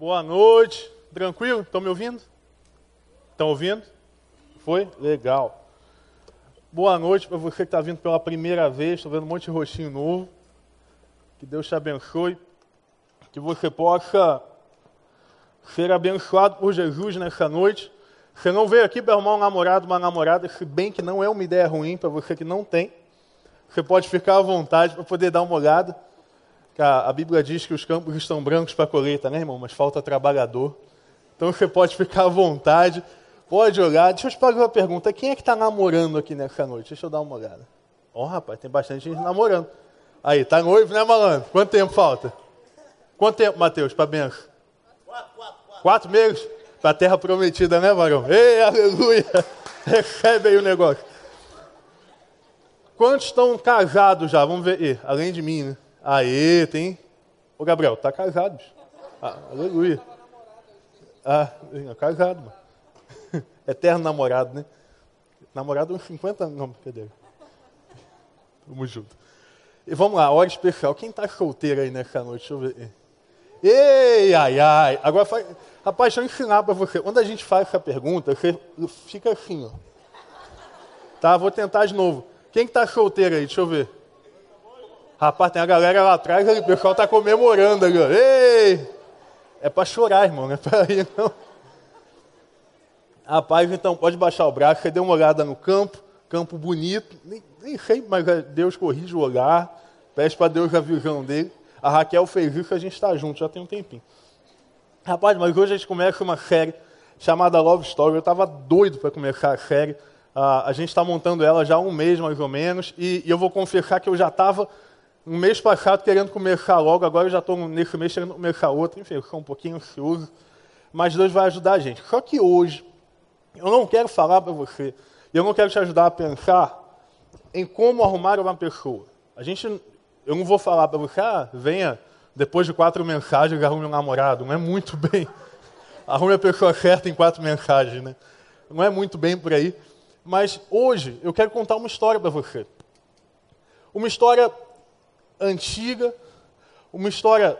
Boa noite. Tranquilo? Estão me ouvindo? Estão ouvindo? Foi? Legal. Boa noite para você que está vindo pela primeira vez. Estou vendo um monte de rostinho novo. Que Deus te abençoe. Que você possa ser abençoado por Jesus nessa noite. Você não veio aqui para arrumar um namorado, uma namorada, se bem que não é uma ideia ruim para você que não tem. Você pode ficar à vontade para poder dar uma olhada. A Bíblia diz que os campos estão brancos para colheita, né, irmão? Mas falta trabalhador. Então você pode ficar à vontade, pode olhar. Deixa eu te fazer uma pergunta: quem é que está namorando aqui nessa noite? Deixa eu dar uma olhada. Ó, oh, rapaz, tem bastante gente namorando. Aí, tá noivo, né, malandro? Quanto tempo falta? Quanto tempo, Mateus, para benção? Quatro, quatro, quatro. Quatro meses? Para a terra prometida, né, varão? Ei, aleluia! Recebe aí o negócio. Quantos estão casados já? Vamos ver. Além de mim, né? Aê, tem. Ô Gabriel, tá casado. Ah, aleluia. Ah, casado, mano. Eterno namorado, né? Namorado uns 50 anos. Não, brincadeira. Tamo junto. E vamos lá, hora especial. Quem tá solteiro aí nessa noite? Deixa eu ver. Ei, ai, ai. Agora, faz... rapaz, deixa eu ensinar para você. Quando a gente faz essa pergunta, você fica assim, ó. Tá, vou tentar de novo. Quem que tá solteiro aí? Deixa eu ver. Rapaz, tem a galera lá atrás, o pessoal está comemorando ali. Ei! É para chorar, irmão, não é para ir, não. Rapaz, então, pode baixar o braço. Você deu uma olhada no campo, campo bonito. Nem, nem sei, mas Deus corrige o olhar. Pede para Deus a visão dele. A Raquel fez isso, a gente está junto, já tem um tempinho. Rapaz, mas hoje a gente começa uma série chamada Love Story. Eu estava doido para começar a série. Uh, a gente está montando ela já há um mês, mais ou menos. E, e eu vou confessar que eu já estava um mês passado querendo começar logo, agora eu já estou nesse mês querendo começar outro, enfim, eu estou um pouquinho ansioso, mas Deus vai ajudar a gente. Só que hoje, eu não quero falar para você, eu não quero te ajudar a pensar em como arrumar uma pessoa. A gente, eu não vou falar para você, ah, venha depois de quatro mensagens arrume um namorado, não é muito bem. Arrume a pessoa certa em quatro mensagens, né? Não é muito bem por aí. Mas hoje eu quero contar uma história para você. Uma história antiga, uma história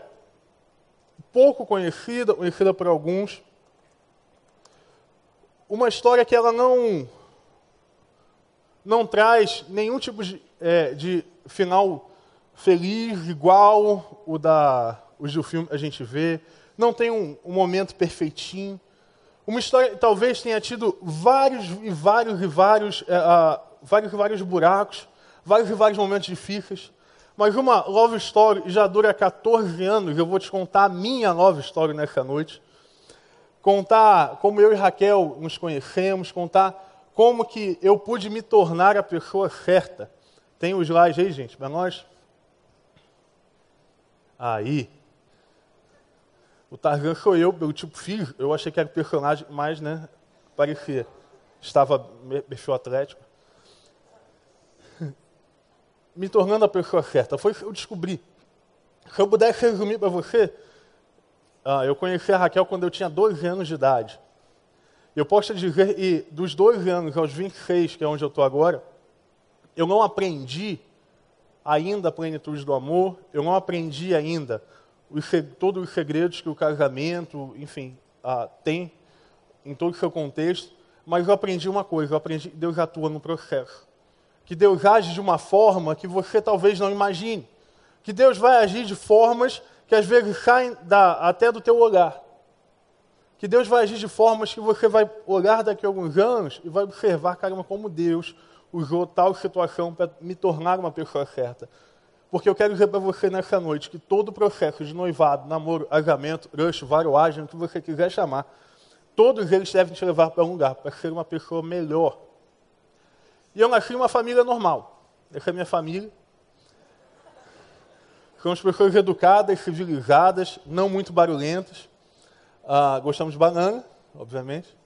pouco conhecida, conhecida por alguns. Uma história que ela não não traz nenhum tipo de, é, de final feliz, igual o da os do filme a gente vê. Não tem um, um momento perfeitinho. Uma história talvez tenha tido vários e vários e vários, é, vários e vários buracos, vários e vários momentos difíceis. Mas uma love story já dura 14 anos. Eu vou te contar a minha love story nessa noite. Contar como eu e Raquel nos conhecemos, contar como que eu pude me tornar a pessoa certa. Tem os slides aí, gente, para nós? Aí. O Tarzan sou eu, pelo tipo filho. Eu achei que era o personagem mais, né? Parecia. Estava perfil atlético me tornando a pessoa certa. Foi que eu descobri. Se eu pudesse resumir para você, ah, eu conheci a Raquel quando eu tinha 12 anos de idade. Eu posso te dizer, e dos 12 anos aos 26, que é onde eu estou agora, eu não aprendi ainda a plenitude do amor, eu não aprendi ainda os, todos os segredos que o casamento, enfim, ah, tem em todo o seu contexto, mas eu aprendi uma coisa, eu aprendi que Deus atua no processo que Deus age de uma forma que você talvez não imagine. Que Deus vai agir de formas que às vezes saem da, até do teu olhar. Que Deus vai agir de formas que você vai olhar daqui a alguns anos e vai observar, caramba, como Deus usou tal situação para me tornar uma pessoa certa. Porque eu quero dizer para você nessa noite que todo o processo de noivado, namoro, casamento, rush, varoagem, o que você quiser chamar, todos eles devem te levar para um lugar, para ser uma pessoa melhor e eu nasci uma família normal. Essa é a minha família. Somos pessoas educadas, civilizadas, não muito barulhentas. Ah, gostamos de banana, obviamente.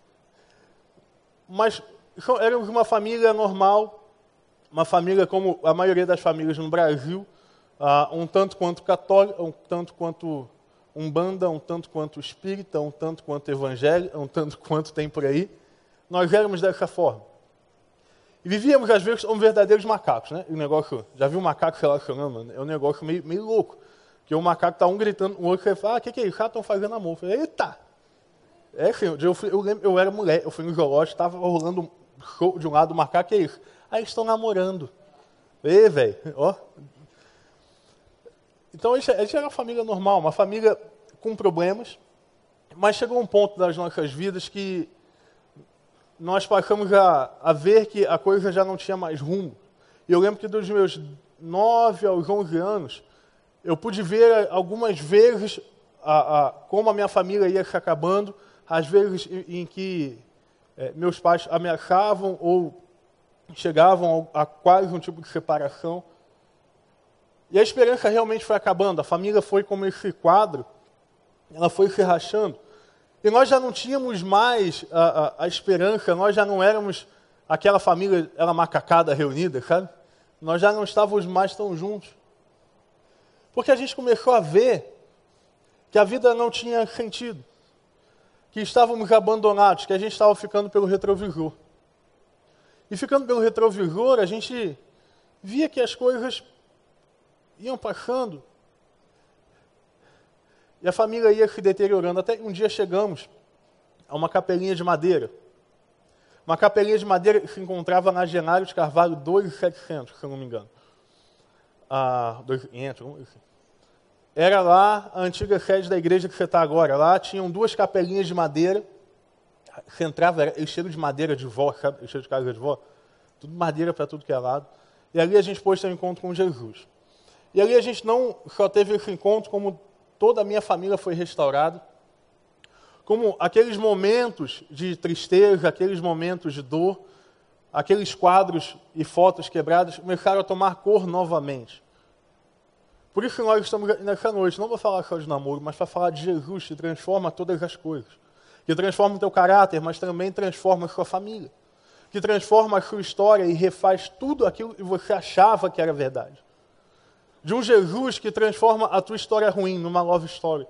Mas éramos uma família normal, uma família como a maioria das famílias no Brasil, ah, um tanto quanto católica, um tanto quanto umbanda, um tanto quanto espírita, um tanto quanto evangelho, um tanto quanto tem por aí. Nós éramos dessa forma. E vivíamos, às vezes, como verdadeiros macacos, né? O negócio, já viu um macaco relacionando? É um negócio meio, meio louco. Que o macaco tá um gritando, o outro fala, ah, o que, que é isso? Ah, estão fazendo amor. Eu falei, eita! É, filho, eu, fui, eu, lembro, eu era mulher, eu fui no zoológico, estava rolando show de um lado, o macaco, que é isso? Aí eles estão namorando. Ei, velho, ó. Então, a gente era uma família normal, uma família com problemas, mas chegou um ponto das nossas vidas que nós passamos a, a ver que a coisa já não tinha mais rumo. E eu lembro que dos meus 9 aos 11 anos, eu pude ver algumas vezes a, a, como a minha família ia se acabando, às vezes em, em que é, meus pais ameaçavam ou chegavam a, a quase um tipo de separação. E a esperança realmente foi acabando, a família foi como esse quadro, ela foi se rachando. E nós já não tínhamos mais a, a, a esperança, nós já não éramos aquela família, ela macacada reunida, sabe? Nós já não estávamos mais tão juntos. Porque a gente começou a ver que a vida não tinha sentido. Que estávamos abandonados, que a gente estava ficando pelo retrovisor. E ficando pelo retrovisor, a gente via que as coisas iam passando. E a família ia se deteriorando. Até um dia chegamos a uma capelinha de madeira. Uma capelinha de madeira que se encontrava na Genário de Carvalho 2700, se eu não me engano. Ah, 2500, assim. Era lá a antiga sede da igreja que você está agora. Lá tinham duas capelinhas de madeira. Você entrava, era cheiro de madeira de vó, sabe? Cheiro de casa de vó. Tudo madeira para tudo que é lado. E ali a gente pôs um encontro com Jesus. E ali a gente não só teve esse encontro, como toda a minha família foi restaurada. Como aqueles momentos de tristeza, aqueles momentos de dor, aqueles quadros e fotos quebradas começaram a tomar cor novamente. Por isso nós estamos nessa noite, não vou falar só de namoro, mas para falar de Jesus que transforma todas as coisas. Que transforma o teu caráter, mas também transforma a sua família. Que transforma a sua história e refaz tudo aquilo que você achava que era verdade de um Jesus que transforma a tua história ruim numa nova história.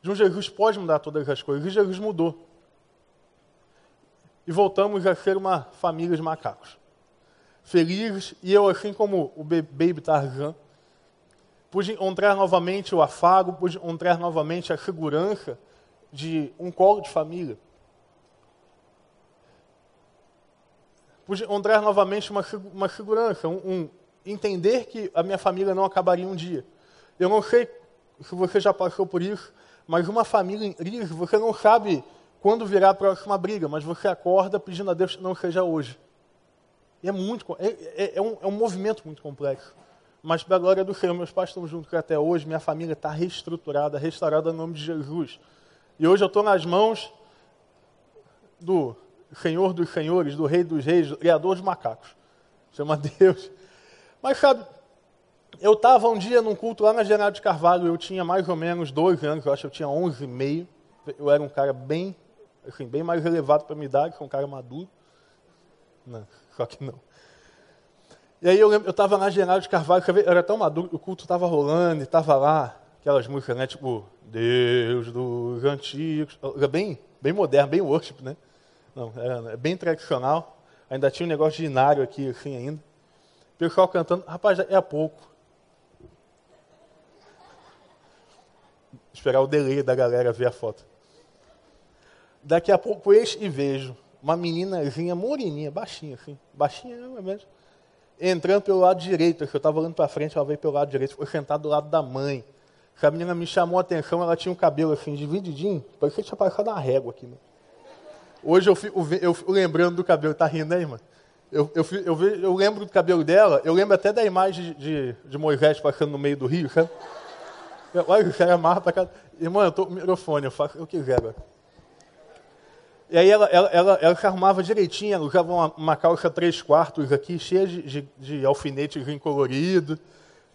De um Jesus que pode mudar todas as coisas. E Jesus mudou. E voltamos a ser uma família de macacos. Felizes, e eu, assim como o Baby Tarzan, pude encontrar novamente o afago, pude encontrar novamente a segurança de um colo de família. Pude encontrar novamente uma, uma segurança, um, um, entender que a minha família não acabaria um dia. Eu não sei se você já passou por isso, mas uma família em crise, você não sabe quando virá a próxima briga, mas você acorda pedindo a Deus que não seja hoje. E é muito, é, é, é, um, é um movimento muito complexo. Mas, pela glória do Senhor, meus pais estão juntos até hoje, minha família está reestruturada, restaurada em nome de Jesus. E hoje eu estou nas mãos do Senhor dos Senhores, do Rei dos Reis, do Criador dos macacos. Chama Deus. Mas sabe, eu estava um dia num culto lá na General de Carvalho, eu tinha mais ou menos 12 anos, eu acho que eu tinha 11 e meio. Eu era um cara bem, assim, bem mais elevado para minha idade, que um cara maduro. Não, só que não. E aí eu eu estava na General de Carvalho, eu era tão maduro, o culto estava rolando, e estava lá, aquelas músicas, né, tipo, Deus dos antigos, era bem, bem moderno, bem worship, né? Não, era bem tradicional. Ainda tinha um negócio de inário aqui, assim, ainda pessoal cantando, rapaz, é a pouco. Esperar o delay da galera ver a foto. Daqui a pouco eis e vejo uma meninazinha moreninha, baixinha assim, baixinha mesmo, entrando pelo lado direito, eu estava olhando para frente, ela veio pelo lado direito, foi sentada do lado da mãe. Essa menina me chamou a atenção, ela tinha um cabelo assim, divididinho, parecia que tinha passado uma régua aqui. Né? Hoje eu fico, eu fico lembrando do cabelo, tá rindo aí, mano? Eu, eu, eu, eu, lembro do cabelo dela, eu lembro até da imagem de, de Moisés passando no meio do rio, sabe? Olha, o cara amarra pra casa. Irmão, eu tô com o microfone, eu faço o que quiser. E aí ela, ela, ela, ela se arrumava direitinho, ela usava uma, uma calça três quartos aqui, cheia de, de, de alfinetes colorido.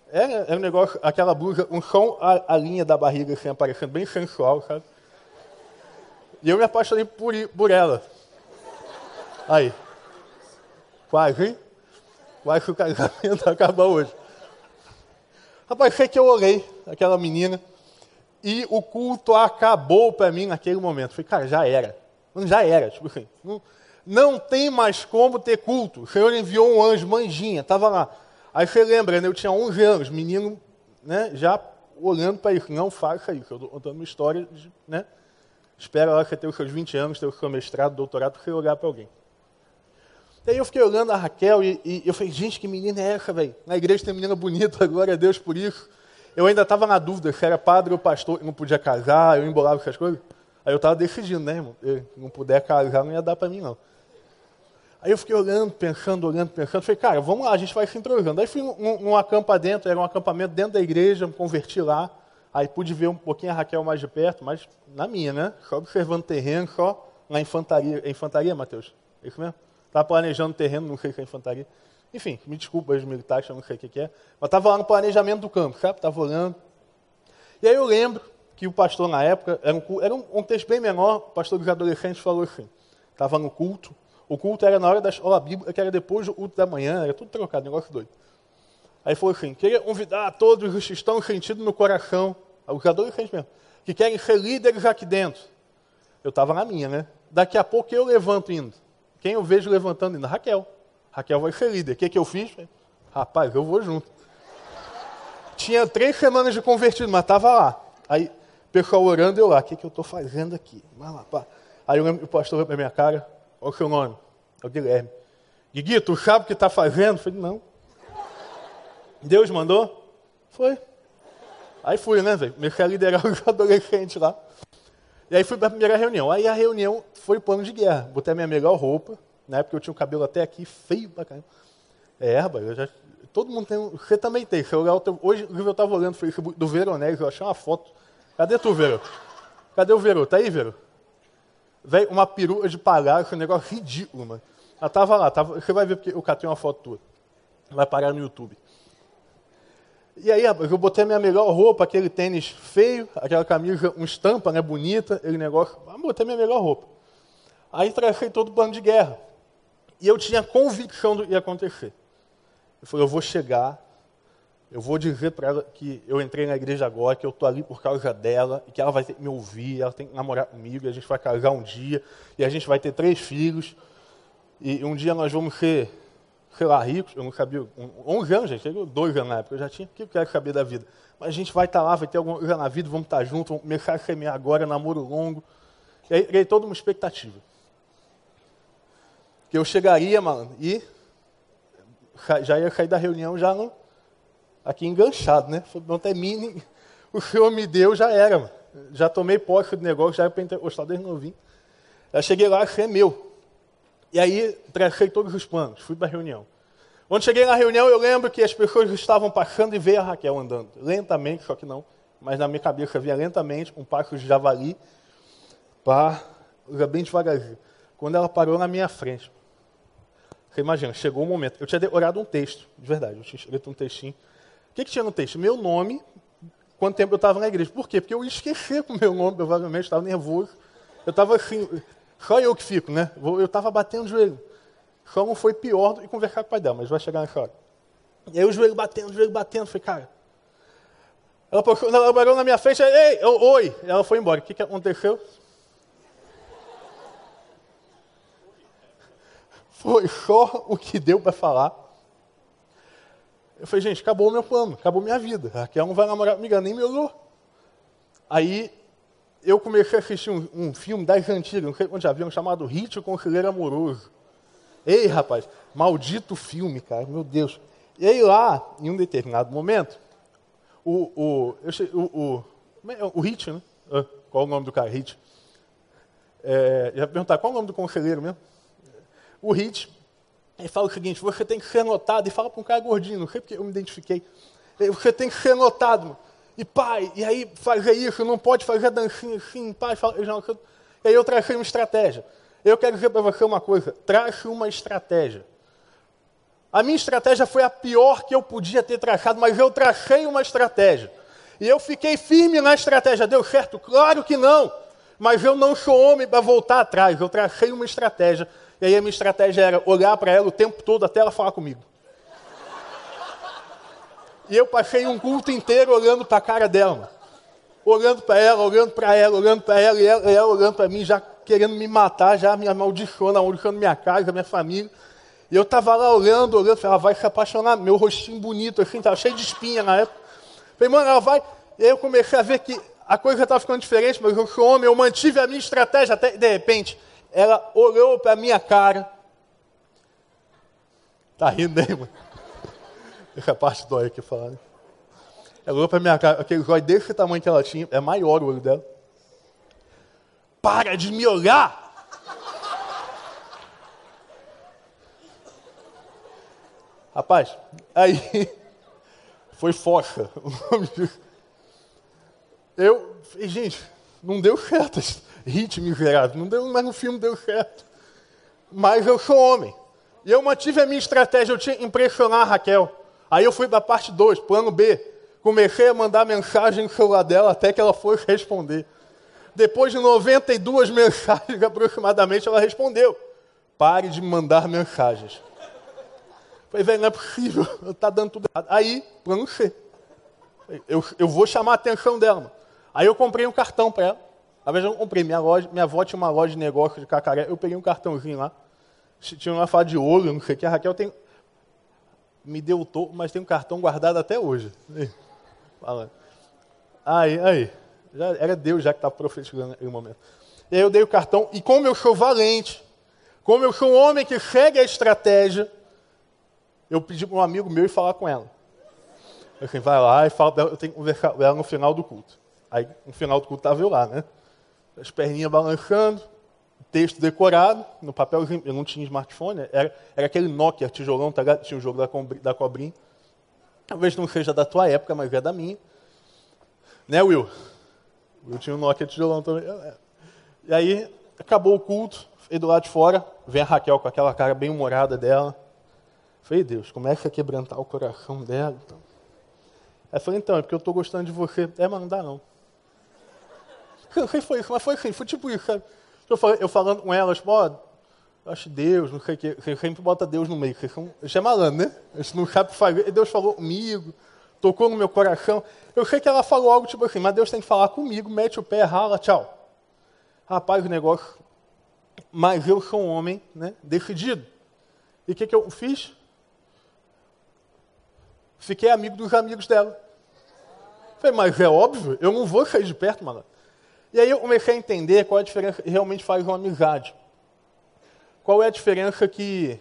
Era, era um negócio, aquela blusa, um som, a, a linha da barriga assim, aparecendo, bem sensual, sabe? E eu me apaixonei por, por ela. Aí. Quase? Quase o casamento acaba hoje. Rapaz, sei que eu olhei aquela menina e o culto acabou para mim naquele momento. Falei, cara, já era. Já era, tipo assim. Não, não tem mais como ter culto. O Senhor enviou um anjo, manjinha, estava lá. Aí você lembra, né? Eu tinha 11 anos, menino né, já olhando para isso, não faça isso. Eu estou contando uma história, de, né? Espera lá que você tenha os seus 20 anos, ter o seu mestrado, doutorado, para você olhar para alguém. E aí eu fiquei olhando a Raquel e, e eu falei, gente, que menina é essa, velho? Na igreja tem menina bonita, glória a Deus por isso. Eu ainda estava na dúvida se era padre ou pastor, eu não podia casar, eu embolava essas coisas. Aí eu estava decidindo, né, irmão? Não puder casar, não ia dar para mim, não. Aí eu fiquei olhando, pensando, olhando, pensando. Falei, cara, vamos lá, a gente vai se entrosando. Aí fui num, num acampa dentro, era um acampamento dentro da igreja, me converti lá. Aí pude ver um pouquinho a Raquel mais de perto, mas na minha, né? Só observando o terreno, só na infantaria. É infantaria, Matheus? É isso mesmo? Estava planejando o terreno, não sei se é infantaria. Enfim, me desculpa os militares, eu não sei o que é. Mas estava lá no planejamento do campo, sabe? Estava olhando. E aí eu lembro que o pastor na época, era um, era um, um texto bem menor, o pastor dos adolescentes falou assim, estava no culto, o culto era na hora da escola bíblica, que era depois do culto da manhã, era tudo trocado, negócio doido. Aí falou assim, queria convidar a todos os que estão sentindo no coração, os adolescentes mesmo, que querem ser líderes aqui dentro. Eu estava na minha, né? Daqui a pouco eu levanto indo. Quem eu vejo levantando indo? Raquel. Raquel vai ser líder. O que, que eu fiz? Rapaz, eu vou junto. Tinha três semanas de convertido, mas estava lá. Aí, pessoal orando, eu lá, o que, que eu estou fazendo aqui? lá, pá. Aí eu o pastor veio para minha cara, qual o seu nome? É o Guilherme. Guigui, tu sabe o que está fazendo? Eu falei, não. Deus mandou? Foi. Aí fui, né, velho? Comecei a liderar os adolescentes lá. E aí fui para a primeira reunião. Aí a reunião foi plano de guerra. Botei a minha melhor roupa. Na época eu tinha o cabelo até aqui, feio pra caramba. É, rapaz, já, todo mundo tem. Você também tem. Se eu teu, hoje eu estava olhando o Facebook do Veronese, eu achei uma foto. Cadê tu, Vero? Cadê o Vero? Tá aí, Vero? Velho, uma perua de palhaço, um negócio ridículo, mano. Ela tava lá, tava, você vai ver porque eu catei uma foto tua. Vai parar no YouTube. E aí, eu botei a minha melhor roupa, aquele tênis feio, aquela camisa, um estampa, né, bonita, aquele negócio. Eu botei a minha melhor roupa. Aí tracei todo o plano de guerra. E eu tinha convicção do que ia acontecer. Eu falei, eu vou chegar, eu vou dizer para ela que eu entrei na igreja agora, que eu estou ali por causa dela, e que ela vai ter que me ouvir, ela tem que namorar comigo, e a gente vai casar um dia, e a gente vai ter três filhos, e um dia nós vamos ser sei lá, ricos, eu não sabia, 11 anos, gente, dois anos na época, eu já tinha, o que eu quero saber da vida? Mas a gente vai estar tá lá, vai ter alguma coisa na vida, vamos estar tá juntos, vamos começar a semear agora, namoro longo. E aí, aí toda uma expectativa. Que eu chegaria, mano, e já ia sair da reunião já no, aqui enganchado, né? Não até mini, o Senhor me deu, já era, mano. Já tomei posse do negócio, já era pentecostal desde novinho. Já cheguei lá, isso é meu. E aí tracei todos os planos, fui para a reunião. Quando cheguei na reunião, eu lembro que as pessoas estavam passando e veio a Raquel andando, lentamente, só que não, mas na minha cabeça via lentamente um passo de javali, pá, bem devagarzinho. Quando ela parou na minha frente, você imagina, chegou o um momento. Eu tinha orado um texto, de verdade, eu tinha escrito um textinho. O que, que tinha no texto? Meu nome, quanto tempo eu estava na igreja. Por quê? Porque eu esqueci o meu nome, provavelmente, estava nervoso. Eu estava assim, só eu que fico, né? Eu estava batendo o joelho. Só não foi pior do que conversar com o pai dela, mas vai chegar nessa hora. E aí o joelho batendo, o joelho batendo. Falei, cara. Ela, ela parou na minha frente, ei, eu, oi. Ela foi embora. O que, que aconteceu? Foi só o que deu para falar. Eu falei, gente, acabou o meu plano, acabou minha vida. A Raquel não vai namorar comigo, nem me olhou. Aí eu comecei a assistir um, um filme das antigas, não sei quando já viram, chamado Hit, o Conselheiro Amoroso. Ei, rapaz, maldito filme, cara, meu Deus. E aí lá, em um determinado momento, o, o, eu, o, o, é, o Hit, né? Ah, qual o nome do cara? Hit. É, ia perguntar, qual o nome do conselheiro mesmo? O Hit, ele fala o seguinte, você tem que ser notado, e fala para um cara gordinho, não sei porque eu me identifiquei. Você tem que ser notado. E pai, e aí fazer isso, não pode fazer dancinha assim, pai, fala, já, e aí eu tracei uma estratégia. Eu quero dizer para você uma coisa, trace uma estratégia. A minha estratégia foi a pior que eu podia ter traçado, mas eu tracei uma estratégia. E eu fiquei firme na estratégia. Deu certo? Claro que não. Mas eu não sou homem para voltar atrás. Eu tracei uma estratégia. E aí a minha estratégia era olhar para ela o tempo todo até ela falar comigo. E eu passei um culto inteiro olhando para a cara dela. Olhando para ela, olhando para ela, olhando para ela, e ela, ela olhando para mim, já querendo me matar, já me amaldiçoando, amaldiçoando minha casa, minha família. E eu estava lá olhando, olhando, falei, ela vai se apaixonar, meu rostinho bonito, assim, estava cheio de espinha na época. Falei, mano, ela vai. E aí eu comecei a ver que a coisa estava ficando diferente, mas eu sou homem, eu mantive a minha estratégia até de repente. Ela olhou para minha cara. Tá rindo aí, mano? Essa parte dói aqui falando. Ela olhou para minha cara, aquele olho desse tamanho que ela tinha, é maior o olho dela. Para de me olhar! Rapaz, aí foi focha. Eu, gente, não deu certo esse hit miserável, não deu, mas no filme deu certo. Mas eu sou homem. E eu mantive a minha estratégia, eu tinha impressionar a Raquel. Aí eu fui para a parte 2, plano B. Comecei a mandar mensagem no celular dela até que ela fosse responder. Depois de 92 mensagens aproximadamente, ela respondeu. Pare de mandar mensagens. Falei, velho, não é possível, está dando tudo errado. Aí, plano C. Eu, eu vou chamar a atenção dela. Mano. Aí eu comprei um cartão para ela. Às vezes eu comprei, minha, loja, minha avó tinha uma loja de negócio de cacaré, eu peguei um cartãozinho lá. Tinha uma fala de olho, não sei o que. A Raquel tem. Me deu o topo, mas tem um cartão guardado até hoje. Fala. Aí, aí. Já, era Deus já que estava profetizando naquele momento. E aí eu dei o cartão, e como eu sou valente, como eu sou um homem que segue a estratégia, eu pedi para um amigo meu ir falar com ela. Eu falei, vai lá e fala eu tenho que conversar com ela no final do culto. Aí, no final do culto, estava eu lá, né? As perninhas balançando, texto decorado, no papelzinho, eu não tinha smartphone, era, era aquele Nokia tijolão, tá, tinha o jogo da, da cobrinha. Talvez não seja da tua época, mas é da minha. Né, Will? Eu tinha um Nokia tijolão também. É. E aí, acabou o culto, e do lado de fora, vem a Raquel com aquela cara bem humorada dela. Falei, Deus, começa a quebrantar o coração dela. Então. Aí falei, então, é porque eu estou gostando de você. É, mas não dá não. Não sei foi isso, mas foi assim, foi tipo isso, sabe? Eu, eu falando com elas, tipo, ó, acho Deus, não sei o quê. Você sempre bota Deus no meio, isso é malandro, né? Você não sabe fazer. E Deus falou comigo, tocou no meu coração. Eu sei que ela falou algo tipo assim, mas Deus tem que falar comigo, mete o pé, rala, tchau. Rapaz, o negócio. Mas eu sou um homem, né, decidido. E o que, que eu fiz? Fiquei amigo dos amigos dela. Falei, mas é óbvio, eu não vou sair de perto, mano. E aí eu comecei a entender qual é a diferença que realmente faz uma amizade. Qual é a diferença que,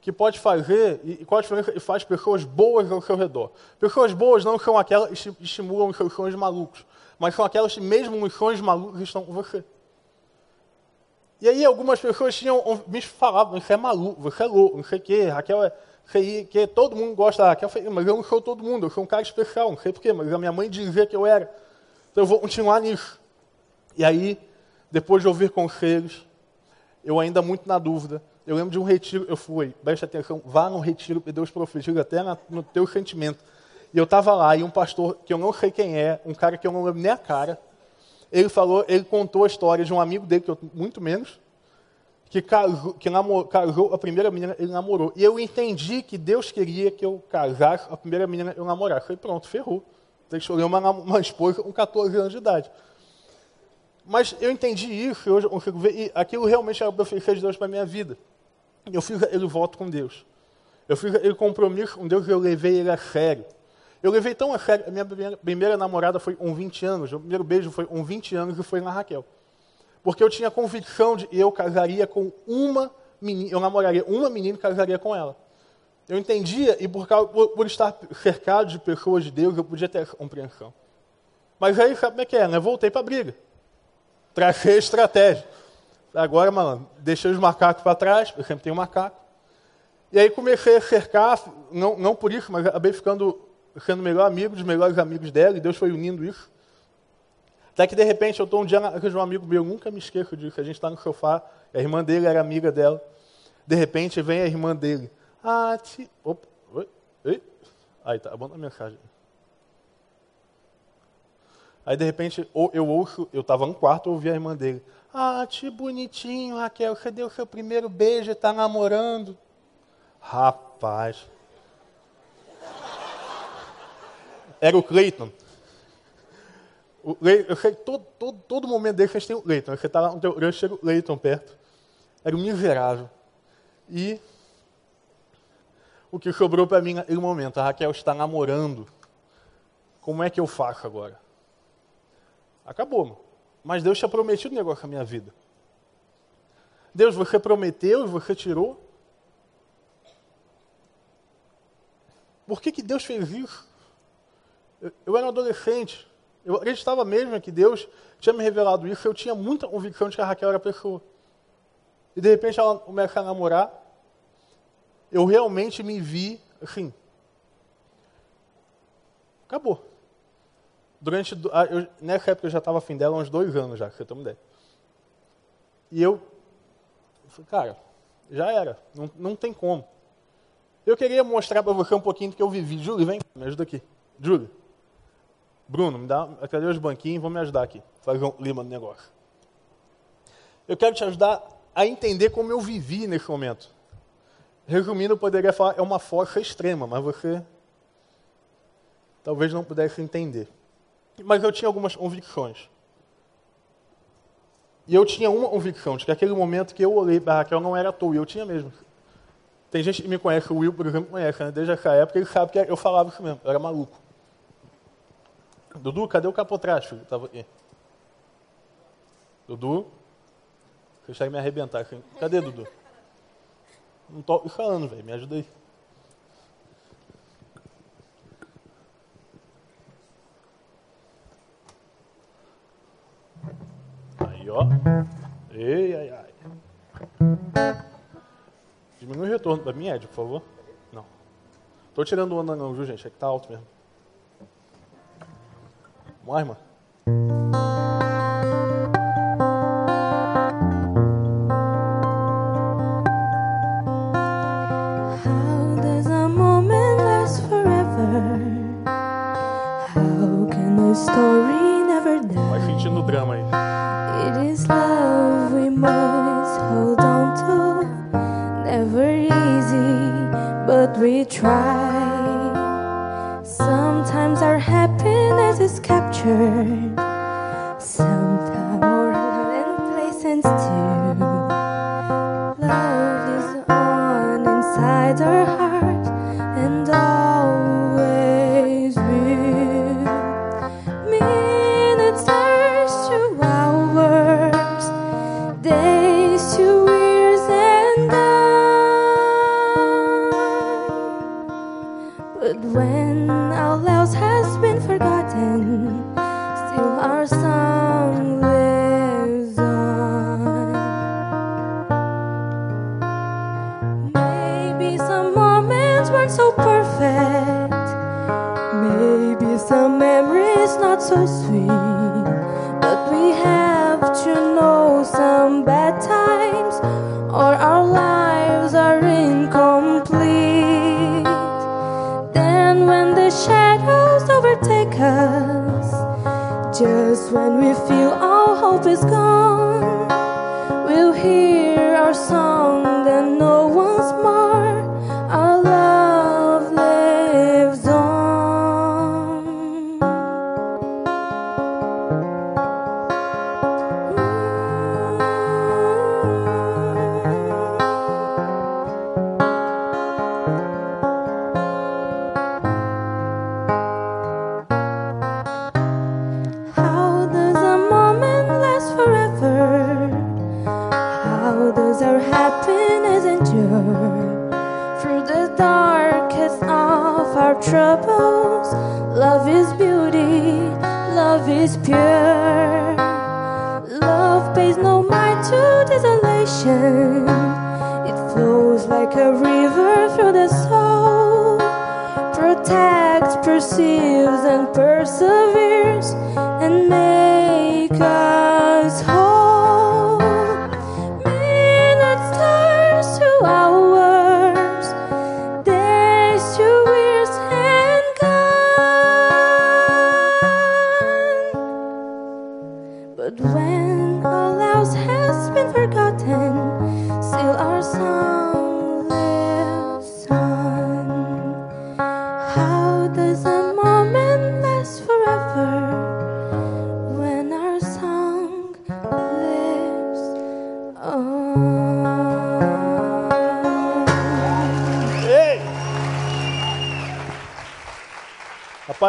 que pode fazer e qual a diferença que faz pessoas boas ao seu redor. Pessoas boas não são aquelas que estimulam os seus sonhos malucos, mas são aquelas que mesmo nos sonhos malucos estão com você. E aí algumas pessoas tinham, me falavam, você é maluco, você é louco, não sei o quê, Raquel é que todo mundo gosta da Raquel. Mas eu não sou todo mundo, eu sou um cara especial, não sei porquê, mas a minha mãe dizia que eu era. Então eu vou continuar nisso. E aí, depois de ouvir conselhos, eu ainda muito na dúvida, eu lembro de um retiro, eu fui, preste atenção, vá no retiro, e Deus profetiza até na, no teu sentimento. E eu estava lá, e um pastor, que eu não sei quem é, um cara que eu não lembro nem a cara, ele falou, ele contou a história de um amigo dele, que eu muito menos, que, casou, que namorou, casou a primeira menina, ele namorou. E eu entendi que Deus queria que eu casasse a primeira menina eu namorasse. Falei, pronto, ferrou. Que escolher uma, uma esposa com 14 anos de idade. Mas eu entendi isso, eu consigo ver, e aquilo realmente era a profecia de Deus para a minha vida. Eu fiz ele voto com Deus. Eu fiz ele compromisso com Deus e eu levei ele a sério. Eu levei tão a sério, a minha primeira, primeira namorada foi com 20 anos, o primeiro beijo foi com 20 anos e foi na Raquel. Porque eu tinha convicção de eu casaria com uma menina, eu namoraria uma menina e casaria com ela. Eu entendia, e por, causa, por, por, estar cercado de pessoas de Deus, eu podia ter essa compreensão. Mas aí, sabe como é que é? Né? Voltei para a briga. Tracei a estratégia. Agora, mano, deixei os macacos para trás, eu sempre tenho macaco. E aí comecei a cercar, não, não por isso, mas acabei ficando sendo melhor amigo dos melhores amigos dela, e Deus foi unindo isso. Até que de repente eu estou um dia na casa de um amigo meu, nunca me esqueço disso, a gente está no sofá, a irmã dele era amiga dela. De repente vem a irmã dele. Ah, ti... Opa, oi, oi. Aí tá, manda a mensagem. Aí de repente eu ouço, eu estava no quarto, eu ouvi a irmã dele. Ah, que bonitinho, Raquel, você deu o seu primeiro beijo está namorando. Rapaz. Era o Cleiton. Eu sei todo, todo, todo momento dele vocês têm o Leighton. Você está lá no teu o Leighton perto. Era um miserável. E o que sobrou para mim naquele momento, a Raquel está namorando Como é que eu faço agora? Acabou, mano. Mas Deus tinha prometido um negócio com a minha vida. Deus, você prometeu e você tirou. Por que, que Deus fez isso? Eu, eu era um adolescente. Eu acreditava mesmo que Deus tinha me revelado isso. Eu tinha muita convicção de que a Raquel era pessoa. E de repente ela começa a namorar. Eu realmente me vi assim. Acabou. Durante, eu, nessa época eu já estava afim dela há uns dois anos já, que você tem uma ideia. E eu, eu cara, já era, não, não tem como. Eu queria mostrar para você um pouquinho do que eu vivi. Júlio, vem, me ajuda aqui. Júlio, Bruno, me dá, cadê os banquinhos? Vão me ajudar aqui. Fazer um lima no negócio. Eu quero te ajudar a entender como eu vivi nesse momento. Resumindo, eu poderia falar, é uma força extrema, mas você talvez não pudesse entender. Mas eu tinha algumas convicções. E eu tinha uma convicção, de que aquele momento que eu olhei para Raquel não era à toa, e eu tinha mesmo. Tem gente que me conhece, o Will, por exemplo, conhece, né? desde essa época, ele sabe que eu falava isso mesmo, eu era maluco. Dudu, cadê o capotraste, filho? Tava aqui. Dudu, consegue me arrebentar. Cadê Dudu? Não tô falando, velho, me ajuda aí. Aí, ó. Ei, ai, ai. Diminui o retorno para mim, Ed, por favor. Não. Tô tirando onda não, viu, gente? É que tá alto mesmo. Vamos lá, irmã. O drama aí. It is love we must hold on to. Never easy, but we try. Sometimes our happiness is captured.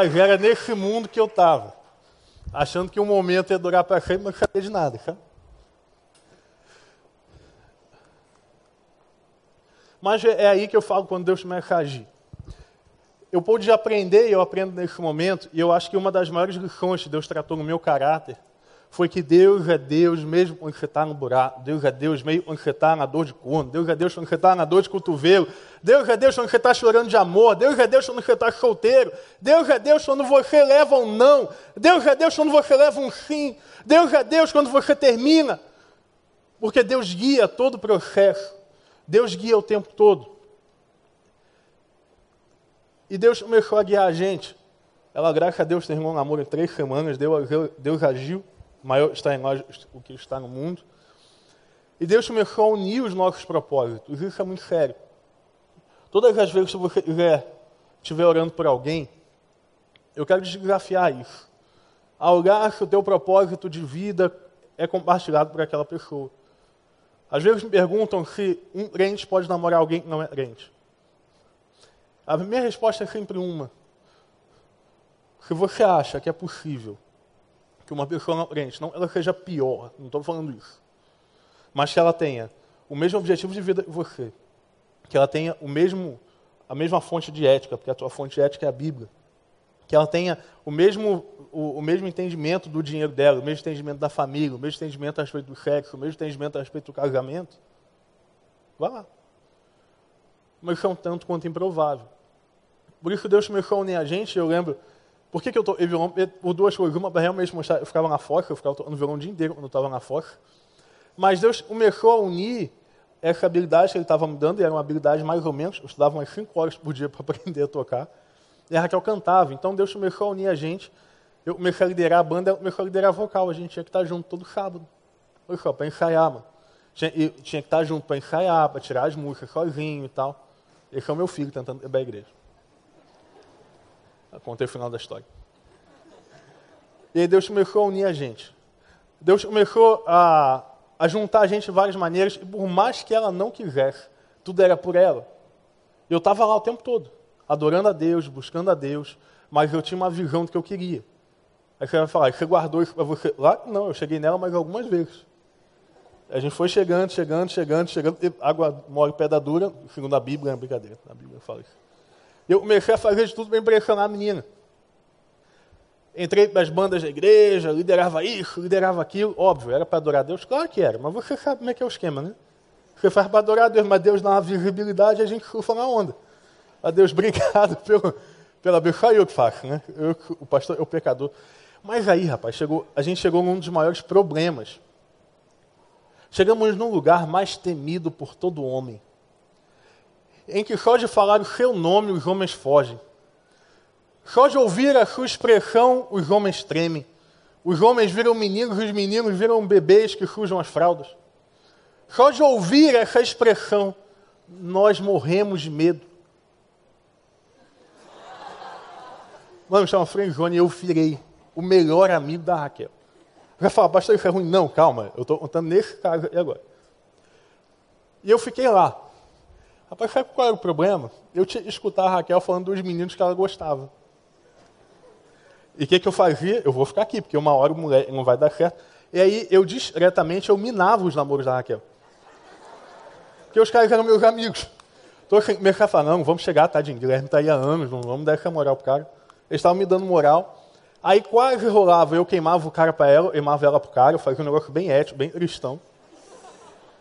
Rapaz, era nesse mundo que eu estava. Achando que um momento ia durar para sempre, mas não sabia de nada, sabe? Mas é, é aí que eu falo quando Deus começa a agir. Eu pude aprender, e eu aprendo nesse momento, e eu acho que uma das maiores lições que Deus tratou no meu caráter foi que Deus é Deus mesmo quando você está no buraco, Deus é Deus mesmo quando você está na dor de corno, Deus é Deus quando você está na dor de cotovelo, Deus é Deus quando você está chorando de amor, Deus é Deus quando você está solteiro, Deus é Deus quando você leva um não, Deus é Deus quando você leva um sim, Deus é Deus quando você termina, porque Deus guia todo o processo. Deus guia o tempo todo. E Deus começou a guiar a gente. Ela, graças a Deus, terminou um namoro em três semanas. Deus agiu. Maior está em nós o que está no mundo. E Deus começou a unir os nossos propósitos. Isso é muito sério. Todas as vezes que você estiver, estiver orando por alguém, eu quero desafiar isso. Algar que o teu propósito de vida é compartilhado por aquela pessoa. Às vezes me perguntam se um crente pode namorar alguém que não é crente. A minha resposta é sempre uma. Se você acha que é possível que uma pessoa crente, não ela seja pior, não estou falando isso, mas que ela tenha o mesmo objetivo de vida que você, que ela tenha o mesmo, a mesma fonte de ética, porque a tua fonte de ética é a Bíblia, que ela tenha o mesmo, o, o, mesmo entendimento do dinheiro dela, o mesmo entendimento da família, o mesmo entendimento a respeito do sexo, o mesmo entendimento a respeito do casamento, vá lá. Mas isso é um tanto quanto improvável. Por isso Deus começou a unir a gente, eu lembro, por que, que eu estou por duas coisas, uma para realmente mostrar, eu ficava na foca, eu ficava no verão o dia inteiro quando eu estava na foca, mas Deus começou a unir essa habilidade que Ele estava me dando, e era uma habilidade mais ou menos, eu estudava umas 5 horas por dia para aprender a tocar, e a Raquel cantava. Então Deus começou a unir a gente. Eu comecei a liderar a banda, ela começou a liderar a vocal. A gente tinha que estar junto todo sábado. Olha só, para ensaiar, mano. Tinha, tinha que estar junto para ensaiar, para tirar as músicas sozinho e tal. Esse é o meu filho tentando ir para a igreja. Contei o final da história. E Deus começou a unir a gente. Deus começou a, a juntar a gente de várias maneiras, e por mais que ela não quisesse, tudo era por ela. Eu estava lá o tempo todo adorando a Deus, buscando a Deus, mas eu tinha uma visão do que eu queria. Aí você vai falar, você guardou isso para você? Lá, não, eu cheguei nela mais algumas vezes. A gente foi chegando, chegando, chegando, chegando. água mole pedra dura, segundo a Bíblia, é brincadeira. Na Bíblia fala isso. Eu comecei a fazer de tudo para impressionar a menina. Entrei para as bandas da igreja, liderava isso, liderava aquilo. Óbvio, era para adorar Deus? Claro que era, mas você sabe como é que é o esquema, né? Você faz para adorar Deus, mas Deus dá uma visibilidade e a gente surfa na onda. A Deus, obrigado pelo, pela bênção. eu que faço, né? Eu, o pastor é o pecador. Mas aí, rapaz, chegou, a gente chegou num dos maiores problemas. Chegamos num lugar mais temido por todo homem, em que só de falar o seu nome os homens fogem. Só de ouvir a sua expressão os homens tremem. Os homens viram meninos, os meninos viram bebês que sujam as fraldas. Só de ouvir essa expressão, nós morremos de medo. Mano, chama friendzone e eu virei o melhor amigo da Raquel. Vai falar, pastor, isso é ruim? Não, calma, eu estou contando nesse caso e agora. E eu fiquei lá. Rapaz, sabe qual era o problema? Eu tinha escutar a Raquel falando dos meninos que ela gostava. E o que, que eu fazia? Eu vou ficar aqui, porque uma hora o moleque não vai dar certo. E aí, eu discretamente, eu minava os namoros da Raquel. Porque os caras eram meus amigos. Então, assim, comecei a falar, não, vamos chegar, tadinho, Guilherme está aí há anos, não vamos dar essa moral pro cara. Eles estavam me dando moral. Aí quase rolava, eu queimava o cara para ela, queimava ela pro cara, eu fazia um negócio bem ético, bem cristão.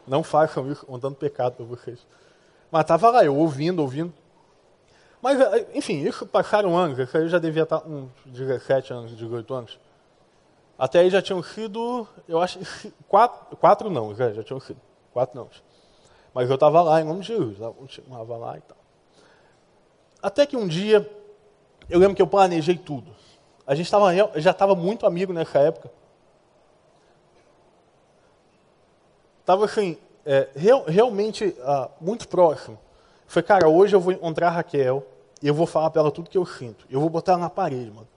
Não façam isso, contando pecado para vocês. Mas estava lá, eu ouvindo, ouvindo. Mas, eh, enfim, isso passaram anos, isso aí já devia estar uns 17 anos, 18 anos. Até aí já tinham sido, eu acho, quatro, quatro não, já, já tinham sido, quatro não. Mas eu estava lá em nome de Jesus, estava lá e tal. Até que um dia eu lembro que eu planejei tudo. A gente tava, já estava muito amigo nessa época. Estava assim, é, real, realmente ah, muito próximo. Foi, cara, hoje eu vou encontrar a Raquel e eu vou falar para ela tudo que eu sinto. Eu vou botar ela na parede, mano.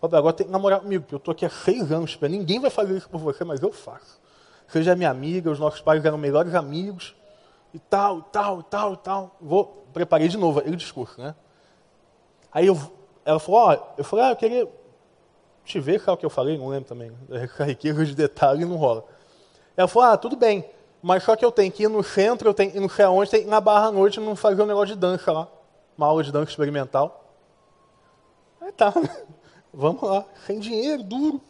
Agora tem que namorar comigo, porque eu estou aqui há seis anos. Ninguém vai fazer isso por você, mas eu faço. Seja é minha amiga, os nossos pais eram melhores amigos, e tal, e tal, e tal, e tal. Vou, preparei de novo aquele discurso, né? Aí eu ela falou, ó, eu falei, ah, eu queria te ver, qual que eu falei, não lembro também. A riqueza de detalhe não rola. Ela falou, ah, tudo bem, mas só que eu tenho que ir no centro, eu tenho que ir não sei aonde, que ir na barra à noite não fazer um negócio de dança lá. Uma aula de dança experimental. Aí tá, vamos lá, sem dinheiro, duro.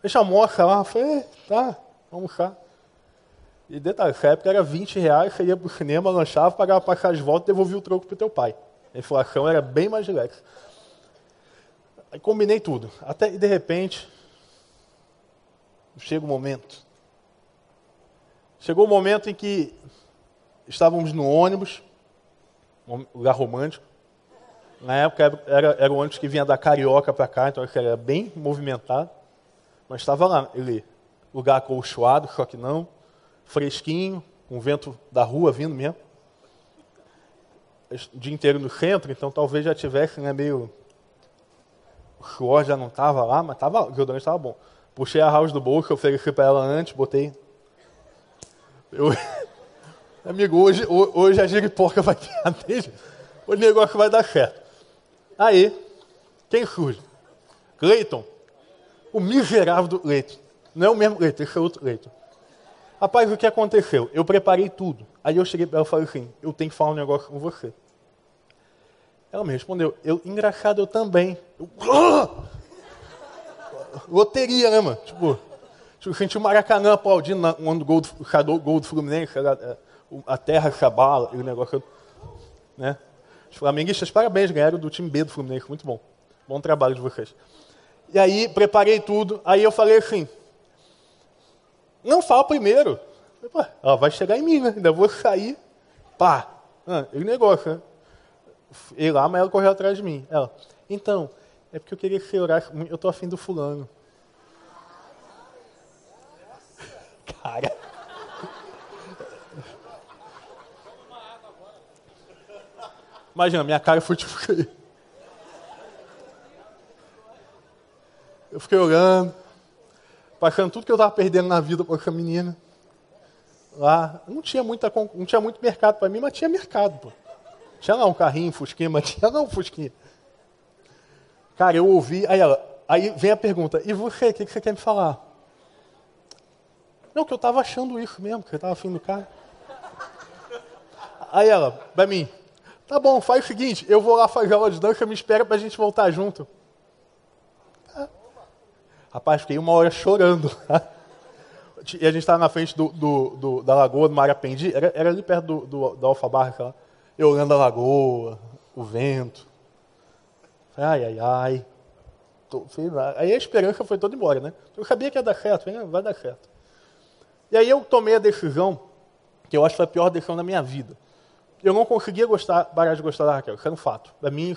Deixa a moça lá, falei, tá, vamos lá. E detalhe, nessa época era 20 reais, você ia pro cinema, lanchava, pagava passagem de volta e devolvia o troco pro teu pai. A inflação era bem mais relaxa. Aí combinei tudo. Até de repente, chega o momento. Chegou o momento em que estávamos no ônibus, um lugar romântico. Na época era, era o ônibus que vinha da Carioca para cá, então era bem movimentado. Mas estava lá, ele, lugar acolchoado, só que não, fresquinho, com vento da rua vindo mesmo. O dia inteiro no centro, então talvez já tivesse né, meio o suor já não estava lá, mas tava, o deodorante estava bom. Puxei a house do bolso, ofereci para ela antes, botei. Eu... Amigo, hoje, hoje a giripoca vai dele. O negócio vai dar certo. Aí, quem surge? Cleiton. O miserável do Cleiton. Não é o mesmo Cleiton, esse é outro Cleiton. Rapaz, o que aconteceu? Eu preparei tudo. Aí eu cheguei para ela e falei assim, eu tenho que falar um negócio com você. Ela me respondeu, eu, engraçado, eu também. Eu, ah! Loteria, né, mano? Tipo, tipo senti o Maracanã aplaudindo na, um gol do, gol do Fluminense, a, é, a terra bala, e o negócio. Né? Os flamenguistas, parabéns, ganharam do time B do Fluminense, muito bom. Bom trabalho de vocês. E aí, preparei tudo, aí eu falei assim, não fala primeiro. Ela vai chegar em mim, né? Ainda vou sair, pá. Ah, e negócio, né? ir lá, mas ela correu atrás de mim. Ela, então, é porque eu queria que você orasse, eu tô afim do fulano. Cara. Imagina, minha cara foi tipo. Eu fiquei olhando, passando tudo que eu estava perdendo na vida com essa menina. Lá, não tinha, muita, não tinha muito mercado para mim, mas tinha mercado, pô. Tinha lá um carrinho, um fusquinha, mas tinha lá um fusquinha. Cara, eu ouvi, aí ela, aí vem a pergunta, e você, o que, que você quer me falar? Não, que eu estava achando isso mesmo, que eu estava afim do cara. Aí ela, pra mim, tá bom, faz o seguinte, eu vou lá fazer aula de dança, me espera pra gente voltar junto. Tá. Rapaz, fiquei uma hora chorando. e a gente estava na frente do, do, do, da lagoa do Marapendi, era, era ali perto do, do, da Alfabarra, lá eu olhando a lagoa, o vento. Ai, ai, ai. Aí a esperança foi toda embora, né? Eu sabia que ia dar certo, vai dar certo. E aí eu tomei a decisão, que eu acho que foi a pior decisão da minha vida. Eu não conseguia gostar, parar de gostar da Raquel, isso era um fato. Da minha.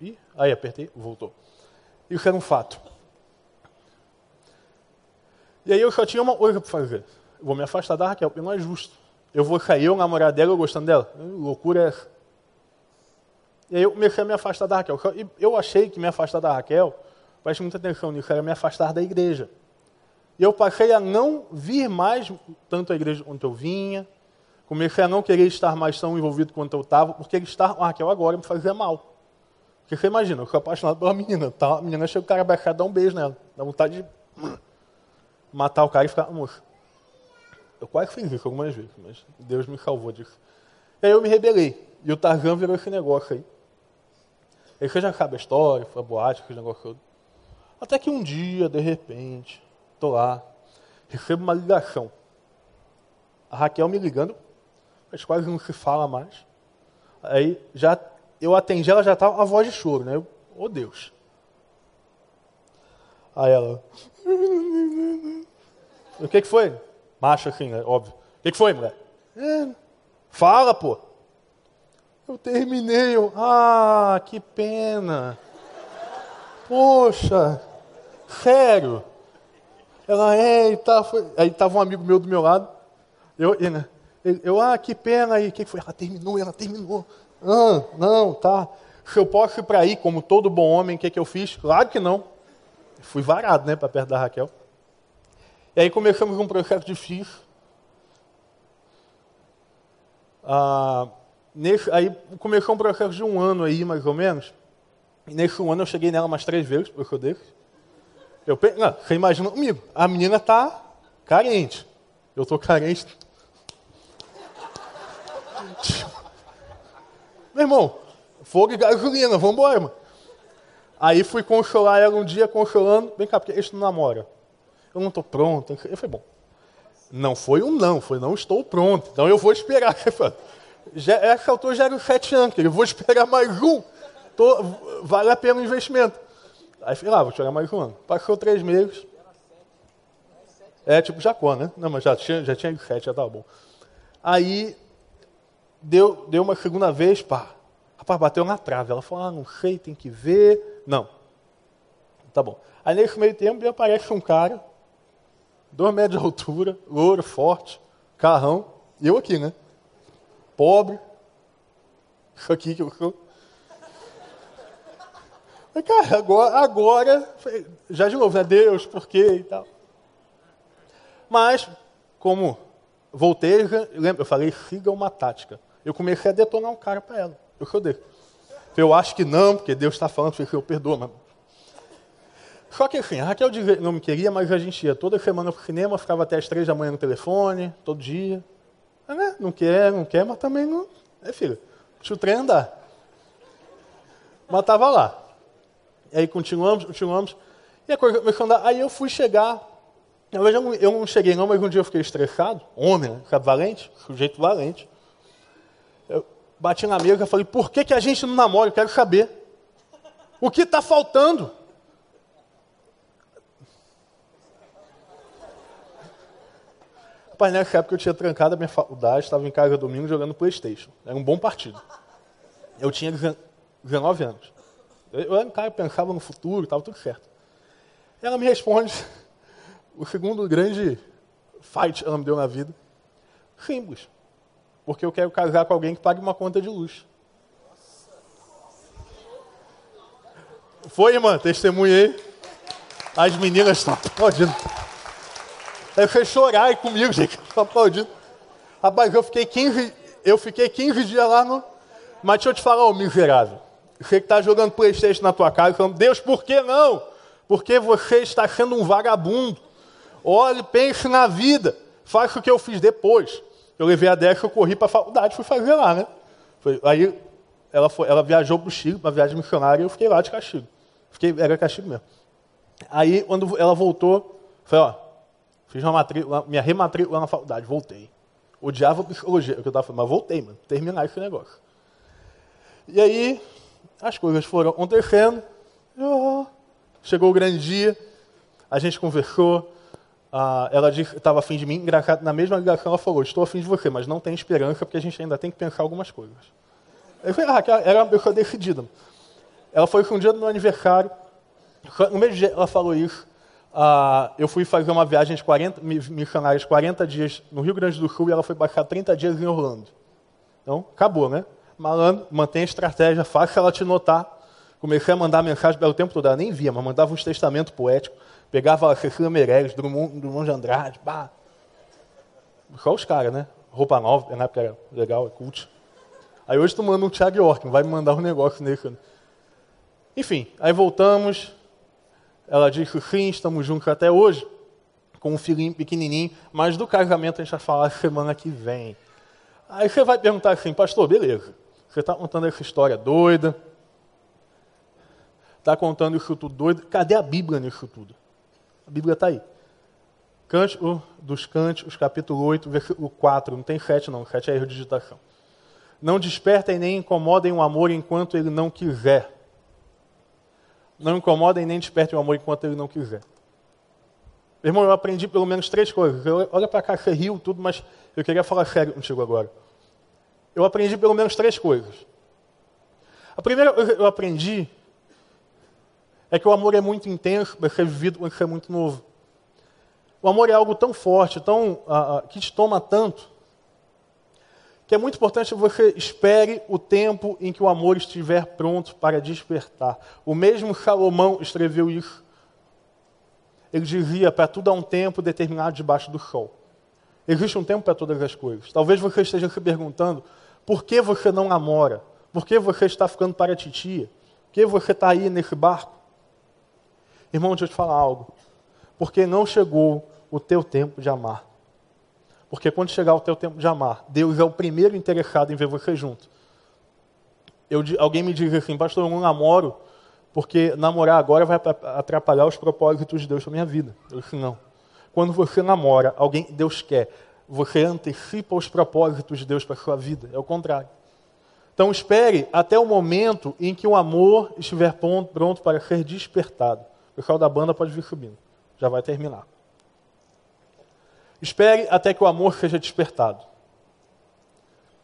Ih, aí apertei, voltou. Isso era um fato. E aí eu só tinha uma coisa para fazer. Eu vou me afastar da Raquel, porque não é justo. Eu vou sair, eu namorar dela, eu gostando dela? Loucura é essa. E aí eu comecei a me afastar da Raquel. E eu achei que me afastar da Raquel, preste muita atenção nisso, era me afastar da igreja. E eu passei a não vir mais tanto à igreja quanto eu vinha, comecei a não querer estar mais tão envolvido quanto eu estava, porque estar com a Raquel agora me fazia mal. Porque você imagina, eu sou apaixonado pela menina, tá? a menina chega o cara abaixado, dá um beijo nela, dá vontade de matar o cara e ficar, moça, eu quase fiz isso algumas vezes, mas Deus me salvou disso. E aí eu me rebelei. E o Tarzan virou esse negócio aí. Aí você já sabe a história, foi a boate, aquele negócio todo. Até que um dia, de repente, tô lá, recebo uma ligação. A Raquel me ligando, mas quase não se fala mais. Aí já eu atendi, ela já estava a voz de choro, né? Eu, oh Deus. Aí ela. O que, que foi? Macho assim, né? óbvio. O que, que foi, mulher? É, fala, pô. Eu terminei. Eu, ah, que pena. Poxa, sério. Ela, é, e tá, foi. Aí estava um amigo meu do meu lado. Eu, né? eu ah, que pena aí. O que, que foi? Ela terminou, ela terminou. Ah, não, tá. Se eu posso ir para aí, como todo bom homem, o que, que eu fiz? Claro que não. Fui varado, né, para perto da Raquel. E aí começamos um processo difícil. Ah, nesse, aí começou um processo de um ano aí, mais ou menos, E nesse ano eu cheguei nela umas três vezes, por eu Eu não, você imagina comigo, a menina tá carente. Eu tô carente. Meu irmão, fogo e gasolina, vamos embora, mano. Aí fui consolar ela um dia, consolando. Vem cá, porque este não namora. Eu não estou pronto. Eu falei, bom, não foi um não, foi não estou pronto. Então eu vou esperar. Já, essa altura já era sete anos, eu vou esperar mais um. Tô, vale a pena o investimento. Aí falei, ah, vou esperar mais um ano. Passou três meses. É tipo Jacó, né? Não, mas já tinha, já tinha sete, já estava bom. Aí deu, deu uma segunda vez, pá. Rapaz, bateu na trave. Ela falou, ah, não sei, tem que ver. Não. Tá bom. Aí nesse meio tempo aparece um cara, dois metros de altura, louro, forte, carrão, e eu aqui, né? Pobre. Isso aqui que eu sou. Mas, cara, agora, agora, já de novo, né? Deus, por quê e tal. Mas, como voltei, lembra, eu falei, siga uma tática. Eu comecei a detonar um cara para ela. Eu rodei. Eu acho que não, porque Deus está falando, que eu perdoo, mas... Só que assim, a Raquel não me queria, mas a gente ia toda semana para o cinema, ficava até as três da manhã no telefone, todo dia. Mas, né? Não quer, não quer, mas também não. É, filho, deixa o trem andar. Mas estava lá. E aí continuamos, continuamos. E a coisa começou a andar. Aí eu fui chegar. Eu não, eu não cheguei não, mas um dia eu fiquei estressado. Homem, né? valente, sujeito valente. Eu bati na mesa e falei, por que, que a gente não namora? Eu quero saber. O que está faltando? Rapaz, nessa época eu tinha trancado a minha faculdade, estava em casa domingo jogando Playstation. Era um bom partido. Eu tinha 19 anos. Eu era um cara que pensava no futuro, estava tudo certo. Ela me responde, o segundo grande fight ela me deu na vida. Simples. Porque eu quero casar com alguém que pague uma conta de luz. Foi, irmã, testemunhei. As meninas estão aplaudindo. Aí fez chorar comigo, gente. Aplaudindo. Rapaz, eu fiquei 15, eu fiquei 15 dias lá no. Mas deixa eu te falar, ô miserável. Você que está jogando Playstation na tua casa, falando, Deus, por que não? Porque você está sendo um vagabundo. Olhe, pense na vida. Faça o que eu fiz depois. Eu levei a Deca, eu corri para a faculdade, fui fazer lá, né? Foi, aí ela, foi, ela viajou para o Chile, uma viagem missionária, e eu fiquei lá de castigo. Fiquei, era castigo mesmo. Aí, quando ela voltou, falei, ó, fiz uma matrícula, minha rematrícula na faculdade, voltei. Odiava psicologia, é o que eu estava falando, mas voltei, mano, terminar esse negócio. E aí, as coisas foram acontecendo. Oh, chegou o grande dia, a gente conversou. Ah, ela estava afim de mim, na mesma ligação ela falou, estou afim de você, mas não tem esperança porque a gente ainda tem que pensar algumas coisas. Eu falei, ah, era uma pessoa decidida. Ela foi um dia do meu aniversário, no mesmo dia ela falou isso, ah, eu fui fazer uma viagem de 40, missionários 40 dias no Rio Grande do Sul e ela foi passar 30 dias em Orlando. Então, acabou, né? Malandro, mantém a estratégia, faz ela te notar. Comecei a mandar mensagem pelo tempo todo, ela nem via, mas mandava uns testamentos poéticos. Pegava a Cecília Meirelles, Drummond, Drummond de Andrade, pá. Só os caras, né? Roupa nova, na época era legal, é cult. Aí hoje tu manda um Thiago York, vai me mandar um negócio nesse. Enfim, aí voltamos. Ela disse sim, estamos juntos até hoje, com um filhinho pequenininho, mas do casamento a gente vai falar semana que vem. Aí você vai perguntar assim, pastor, beleza. Você está contando essa história doida. Está contando isso tudo doido. Cadê a Bíblia nisso tudo? A Bíblia está aí. Cântico dos Cânticos, capítulo 8, versículo 4. Não tem 7 não, 7 é erro de digitação. Não despertem nem incomodem o amor enquanto ele não quiser. Não incomodem nem despertem o amor enquanto ele não quiser. Irmão, eu aprendi pelo menos três coisas. olha para cá, você riu tudo, mas eu queria falar sério contigo agora eu aprendi pelo menos três coisas. A primeira coisa que eu aprendi é que o amor é muito intenso, vai ser vivido quando você é muito novo. O amor é algo tão forte, tão, uh, uh, que te toma tanto, que é muito importante que você espere o tempo em que o amor estiver pronto para despertar. O mesmo Salomão escreveu isso. Ele dizia para tudo há um tempo determinado debaixo do sol. Existe um tempo para todas as coisas. Talvez você esteja se perguntando por que você não namora? Por que você está ficando para a titia? que você está aí nesse barco? Irmão, deixa eu te falar algo. Porque não chegou o teu tempo de amar. Porque quando chegar o teu tempo de amar, Deus é o primeiro interessado em ver você junto. Eu, alguém me diz assim, pastor, eu não namoro porque namorar agora vai atrapalhar os propósitos de Deus para minha vida. Eu disse, não. Quando você namora, alguém Deus quer, você antecipa os propósitos de Deus para a sua vida. É o contrário. Então espere até o momento em que o amor estiver pronto para ser despertado. O pessoal da banda pode vir subindo. Já vai terminar. Espere até que o amor seja despertado.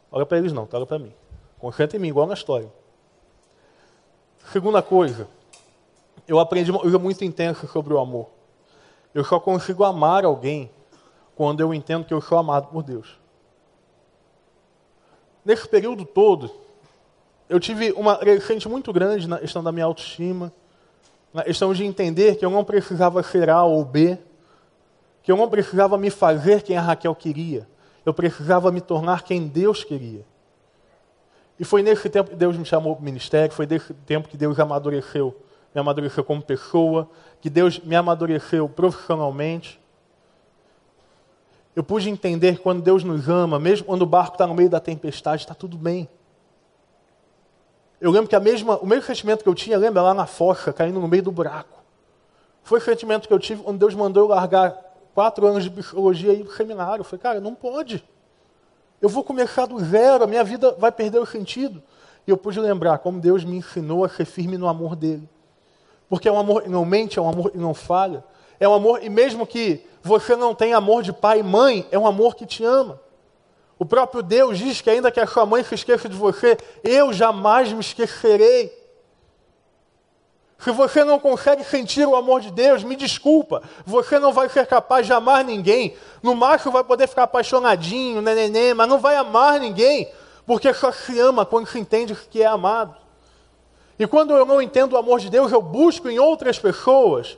Olha para eles não, tá? olha para mim. Concentra em mim, igual na história. Segunda coisa, eu aprendi uma coisa muito intensa sobre o amor. Eu só consigo amar alguém quando eu entendo que eu sou amado por Deus. Nesse período todo, eu tive uma crescente muito grande na questão da minha autoestima, na questão de entender que eu não precisava ser A ou B, que eu não precisava me fazer quem a Raquel queria, eu precisava me tornar quem Deus queria. E foi nesse tempo que Deus me chamou para o ministério, foi nesse tempo que Deus amadureceu, me amadureceu como pessoa, que Deus me amadureceu profissionalmente. Eu pude entender que quando Deus nos ama, mesmo quando o barco está no meio da tempestade, está tudo bem. Eu lembro que a mesma, o mesmo sentimento que eu tinha, lembra lá na fossa, caindo no meio do buraco. Foi o sentimento que eu tive quando Deus mandou eu largar quatro anos de psicologia e ir para o seminário. Eu falei, cara, não pode. Eu vou começar do zero, a minha vida vai perder o sentido. E eu pude lembrar como Deus me ensinou a ser firme no amor dele. Porque é um amor que não mente, é um amor que não falha. É um amor, e mesmo que você não tenha amor de pai e mãe, é um amor que te ama. O próprio Deus diz que ainda que a sua mãe se esqueça de você, eu jamais me esquecerei. Se você não consegue sentir o amor de Deus, me desculpa, você não vai ser capaz de amar ninguém. No máximo vai poder ficar apaixonadinho, neném, mas não vai amar ninguém, porque só se ama quando se entende que é amado. E quando eu não entendo o amor de Deus, eu busco em outras pessoas.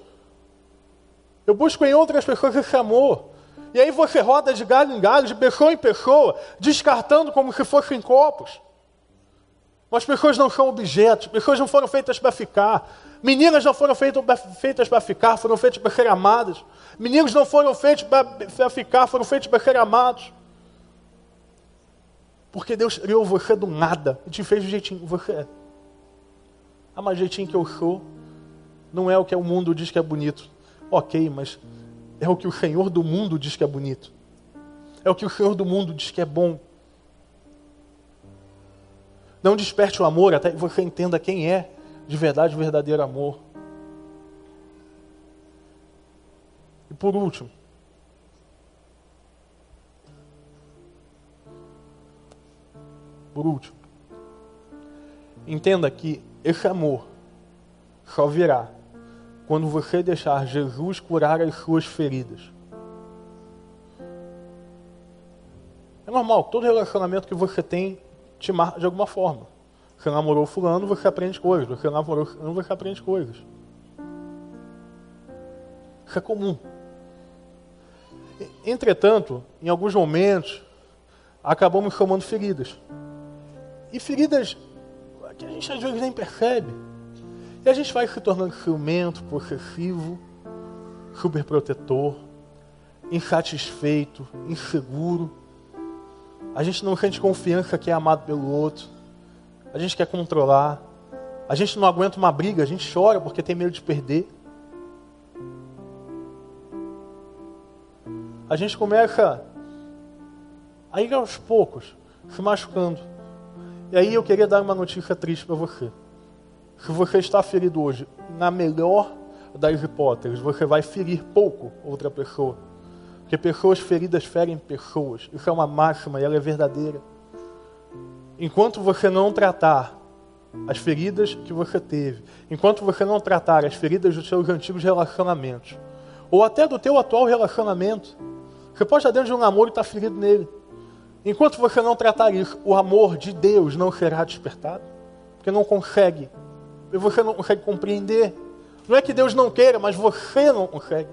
Eu busco em outras pessoas esse amor. E aí você roda de galho em galho, de pessoa em pessoa, descartando como se fossem copos. Mas pessoas não são objetos, pessoas não foram feitas para ficar. Meninas não foram feitas para ficar, foram feitas para ser amadas. Meninos não foram feitos para ficar, foram feitos para ser amados. Porque Deus criou você do nada e te fez do jeitinho que você é. Ah, mas jeitinho que eu sou não é o que o mundo diz que é bonito. Ok, mas é o que o Senhor do mundo diz que é bonito. É o que o Senhor do mundo diz que é bom. Não desperte o amor até que você entenda quem é de verdade o verdadeiro amor. E por último, por último, entenda que esse amor só virá quando você deixar Jesus curar as suas feridas. É normal, todo relacionamento que você tem te marca de alguma forma. Você namorou fulano, você aprende coisas. Você namorou fulano, você aprende coisas. Isso é comum. Entretanto, em alguns momentos, acabamos chamando feridas. E feridas que a gente às vezes nem percebe. A gente vai se tornando ciumento, possessivo, superprotetor, insatisfeito, inseguro. A gente não sente confiança que é amado pelo outro a gente quer controlar, a gente não aguenta uma briga, a gente chora porque tem medo de perder. A gente começa a ir aos poucos, se machucando. E aí eu queria dar uma notícia triste para você. Se você está ferido hoje, na melhor das hipóteses, você vai ferir pouco outra pessoa. Porque pessoas feridas ferem pessoas. Isso é uma máxima e ela é verdadeira enquanto você não tratar as feridas que você teve, enquanto você não tratar as feridas dos seus antigos relacionamentos, ou até do teu atual relacionamento, você pode estar dentro de um namoro e estar ferido nele. Enquanto você não tratar isso, o amor de Deus não será despertado, porque não consegue, e você não consegue compreender. Não é que Deus não queira, mas você não consegue.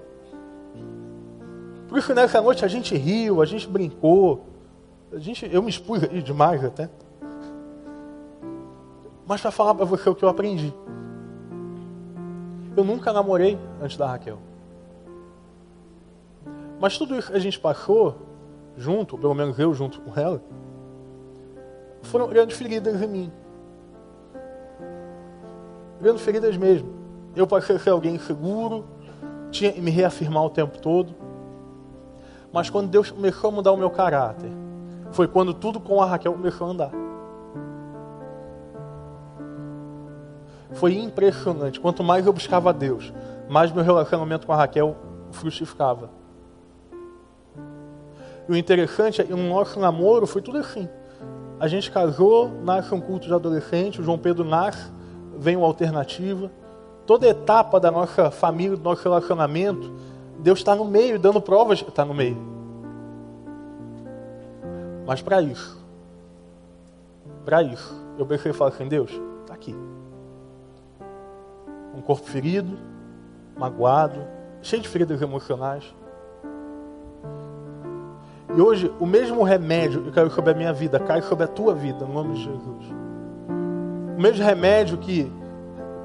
Por isso nessa noite a gente riu, a gente brincou, a gente, eu me expus demais até. Mas para falar para você o que eu aprendi. Eu nunca namorei antes da Raquel. Mas tudo isso que a gente passou junto, pelo menos eu junto com ela, foram grandes feridas em mim. Grandes feridas mesmo. Eu passei a ser alguém inseguro, tinha me reafirmar o tempo todo. Mas quando Deus começou a mudar o meu caráter, foi quando tudo com a Raquel começou a andar. Foi impressionante. Quanto mais eu buscava a Deus, mais meu relacionamento com a Raquel frutificava. E o interessante é que no nosso namoro foi tudo assim. A gente casou, nasce um culto de adolescente, o João Pedro nasce, vem uma alternativa. Toda etapa da nossa família, do nosso relacionamento, Deus está no meio, dando provas está no meio. Mas para isso, para isso, eu pensei e falei assim, Deus, está aqui. Um corpo ferido, magoado, cheio de feridas emocionais. E hoje, o mesmo remédio que caiu sobre a minha vida, cai sobre a tua vida, no nome de Jesus. O mesmo remédio que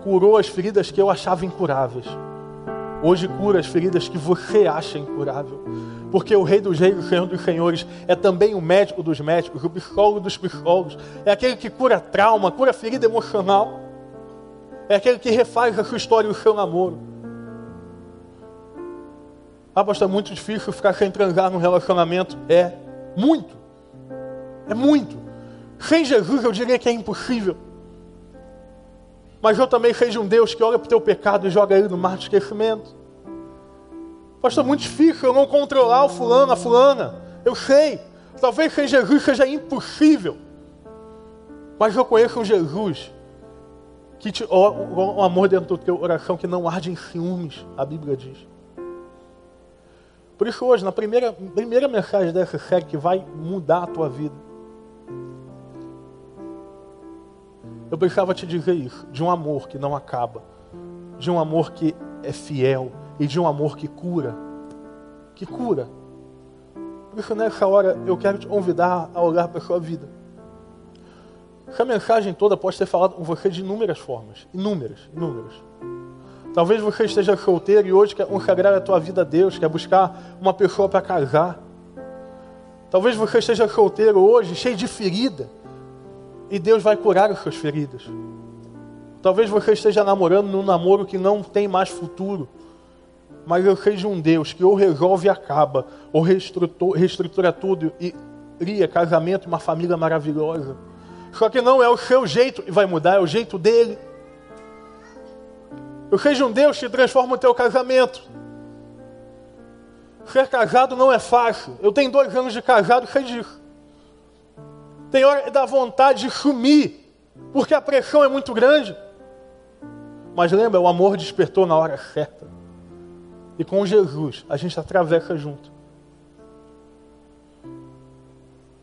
curou as feridas que eu achava incuráveis. Hoje cura as feridas que você acha incurável. Porque o Rei dos Reis, o Senhor dos Senhores, é também o médico dos médicos, o psicólogo dos psicólogos. É aquele que cura trauma, cura ferida emocional. É aquele que refaz a sua história e o seu namoro. Ah, pastor, é muito difícil ficar sem transar num relacionamento. É muito. É muito. Sem Jesus eu diria que é impossível. Mas eu também sei de um Deus que olha para o teu pecado e joga ele no mar de esquecimento. Pastor, muito difícil eu não controlar o fulano, a fulana. Eu sei. Talvez sem Jesus seja impossível. Mas eu conheço um Jesus que te, o amor dentro do teu coração que não arde em ciúmes, a Bíblia diz. Por isso hoje, na primeira, primeira mensagem dessa série que vai mudar a tua vida, eu precisava te dizer isso, de um amor que não acaba, de um amor que é fiel e de um amor que cura, que cura. Por isso nessa hora eu quero te convidar a olhar para a sua vida. Essa mensagem toda pode ser falada com você de inúmeras formas, inúmeras, inúmeras. Talvez você esteja solteiro e hoje quer consagrar a tua vida a Deus, quer buscar uma pessoa para casar. Talvez você esteja solteiro hoje, cheio de ferida, e Deus vai curar as suas feridas. Talvez você esteja namorando num namoro que não tem mais futuro, mas eu de um Deus que ou resolve e acaba, ou reestrutura, tudo e cria casamento e uma família maravilhosa. Só que não é o seu jeito que vai mudar, é o jeito dele. Eu seja um Deus que transforma o teu casamento. Ser casado não é fácil. Eu tenho dois anos de casado, sei disso. Tem hora que dá vontade de sumir, porque a pressão é muito grande. Mas lembra, o amor despertou na hora certa. E com Jesus, a gente atravessa junto.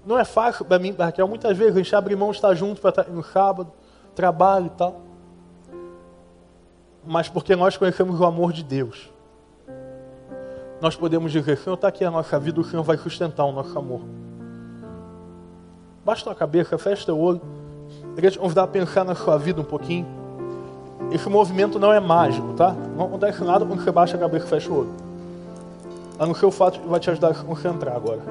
Não é fácil para mim, Raquel. Muitas vezes a gente abre mão de estar junto para no sábado, trabalho e tal mas porque nós conhecemos o amor de Deus. Nós podemos dizer, Senhor, está aqui a nossa vida, o Senhor vai sustentar o nosso amor. Baixa a cabeça, fecha teu olho. Eu queria te convidar a pensar na sua vida um pouquinho. Esse movimento não é mágico, tá? Não acontece nada quando você baixa a cabeça e fecha o olho. A não ser o fato que vai te ajudar a se concentrar agora.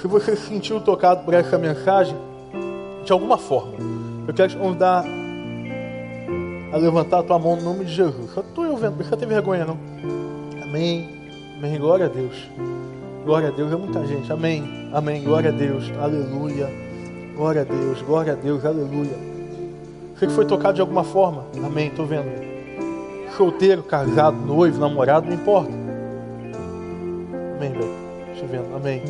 Se você se sentiu tocado por essa mensagem, de alguma forma, eu quero te convidar a levantar a tua mão no nome de Jesus. Só estou eu vendo, não ter vergonha não. Amém. Amém. Glória a Deus. Glória a Deus. É muita gente. Amém. Amém. Glória a Deus. Aleluia. Glória a Deus. Glória a Deus. Aleluia. Você que foi tocado de alguma forma. Amém. Estou vendo. Solteiro, casado, noivo, namorado, não importa. Amém, velho. Estou vendo. Amém.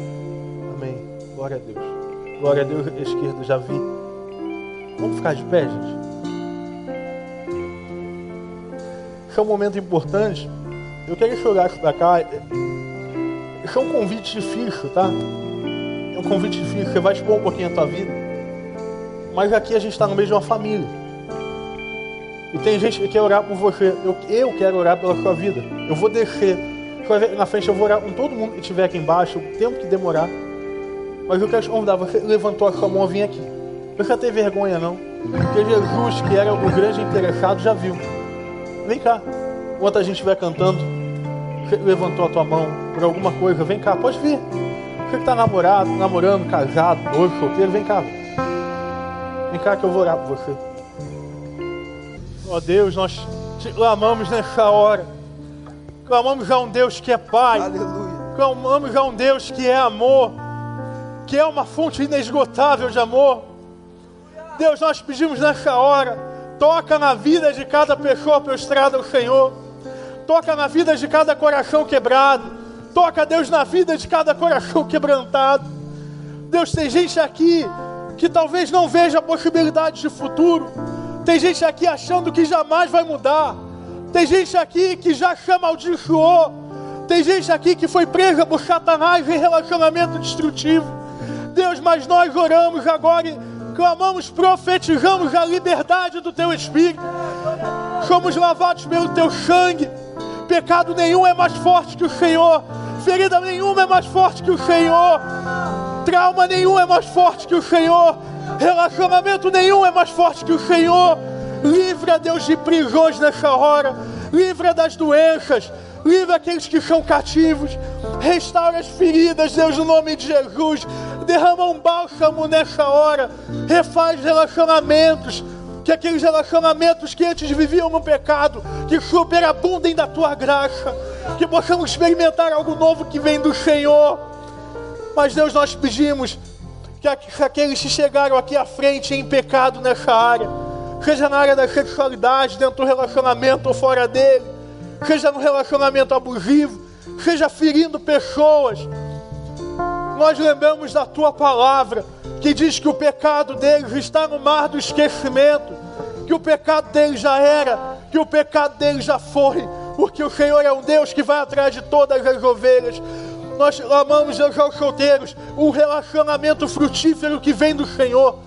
Glória a Deus. Glória a Deus, esquerdo, já vi. Vamos ficar de pé, gente? Esse é um momento importante. Eu queria que você olhasse para cá. Esse é um convite difícil, tá? É um convite difícil. Você vai expor um pouquinho a tua vida. Mas aqui a gente está no meio de uma família. E tem gente que quer orar por você. Eu, eu quero orar pela sua vida. Eu vou descer Na frente eu vou orar com todo mundo que estiver aqui embaixo, o tempo que demorar. Mas eu quero te convidar, você levantou a sua mão, vem aqui. Não tem vergonha não. Porque Jesus, que era o grande interessado, já viu. Vem cá. Enquanto a gente vai cantando, levantou a tua mão por alguma coisa, vem cá, pode vir. Você que está namorado, namorando, casado, noivo, solteiro, vem cá. Vem cá que eu vou orar por você. Ó oh, Deus, nós te clamamos nessa hora. Clamamos a um Deus que é Pai. Aleluia. Clamamos a um Deus que é amor. Que é uma fonte inesgotável de amor. Deus, nós pedimos nessa hora. Toca na vida de cada pessoa prostrada ao Senhor. Toca na vida de cada coração quebrado. Toca, Deus, na vida de cada coração quebrantado. Deus, tem gente aqui que talvez não veja possibilidades de futuro. Tem gente aqui achando que jamais vai mudar. Tem gente aqui que já chama amaldiçoou. Tem gente aqui que foi presa por Satanás em relacionamento destrutivo. Deus, mas nós oramos agora e clamamos, profetizamos a liberdade do teu Espírito. Somos lavados pelo teu sangue. Pecado nenhum é mais forte que o Senhor. Ferida nenhuma é mais forte que o Senhor. Trauma nenhum é mais forte que o Senhor. Relacionamento nenhum é mais forte que o Senhor. Livra, Deus, de prisões nessa hora. Livra das doenças. Livra aqueles que são cativos. Restaura as feridas, Deus, no nome de Jesus. Derrama um bálsamo nessa hora. Refaz relacionamentos. Que aqueles relacionamentos que antes viviam no pecado, que superabundem da tua graça. Que possamos experimentar algo novo que vem do Senhor. Mas, Deus, nós pedimos que aqueles que chegaram aqui à frente em pecado nessa área, seja na área da sexualidade, dentro do relacionamento ou fora dele, seja no relacionamento abusivo, seja ferindo pessoas. Nós lembramos da tua palavra, que diz que o pecado deles está no mar do esquecimento, que o pecado deles já era, que o pecado deles já foi, porque o Senhor é um Deus que vai atrás de todas as ovelhas. Nós amamos Deus aos solteiros, o relacionamento frutífero que vem do Senhor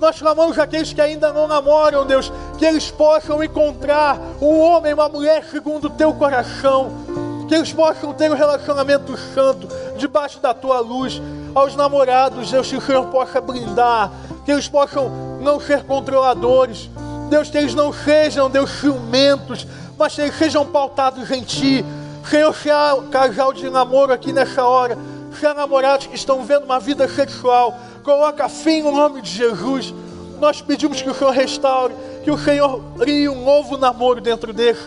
nós clamamos aqueles que ainda não namoram, Deus, que eles possam encontrar um homem, uma mulher segundo o teu coração, que eles possam ter um relacionamento santo debaixo da tua luz. Aos namorados, Deus, que o Senhor possa blindar, que eles possam não ser controladores, Deus, que eles não sejam, Deus, ciumentos, mas que eles sejam pautados em Ti. Senhor, se há casal de namoro aqui nessa hora, se há namorados que estão vendo uma vida sexual, Coloca fim no nome de Jesus. Nós pedimos que o Senhor restaure, que o Senhor crie um novo namoro dentro dele.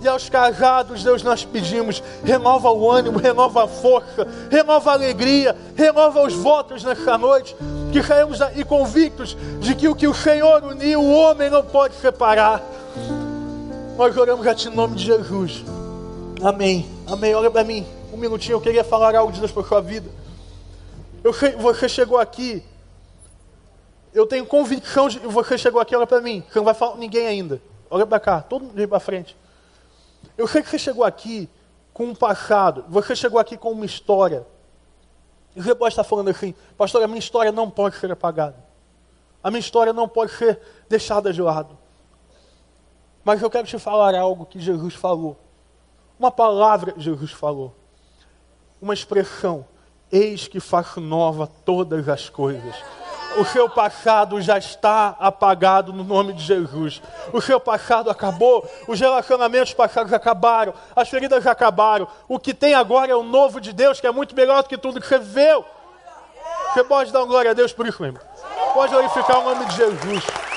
E aos casados, Deus, nós pedimos: renova o ânimo, renova a força, renova a alegria, renova os votos nessa noite. Que saímos aí convictos de que o que o Senhor uniu, o homem não pode separar. Nós oramos a Ti em nome de Jesus. Amém. Amém. Olha para mim. Um minutinho, eu queria falar algo de Deus para sua vida. Eu, você chegou aqui, eu tenho convicção de você chegou aqui, olha para mim, você não vai falar com ninguém ainda. Olha para cá, todo mundo para frente. Eu sei que você chegou aqui com um passado, você chegou aqui com uma história. E você pode estar falando assim, pastor, a minha história não pode ser apagada. A minha história não pode ser deixada de lado. Mas eu quero te falar algo que Jesus falou. Uma palavra que Jesus falou. Uma expressão Eis que faço nova todas as coisas. O seu passado já está apagado no nome de Jesus. O seu passado acabou, os relacionamentos passados acabaram, as feridas acabaram. O que tem agora é o novo de Deus, que é muito melhor do que tudo que você viveu. Você pode dar glória a Deus por isso mesmo. Pode glorificar o nome de Jesus.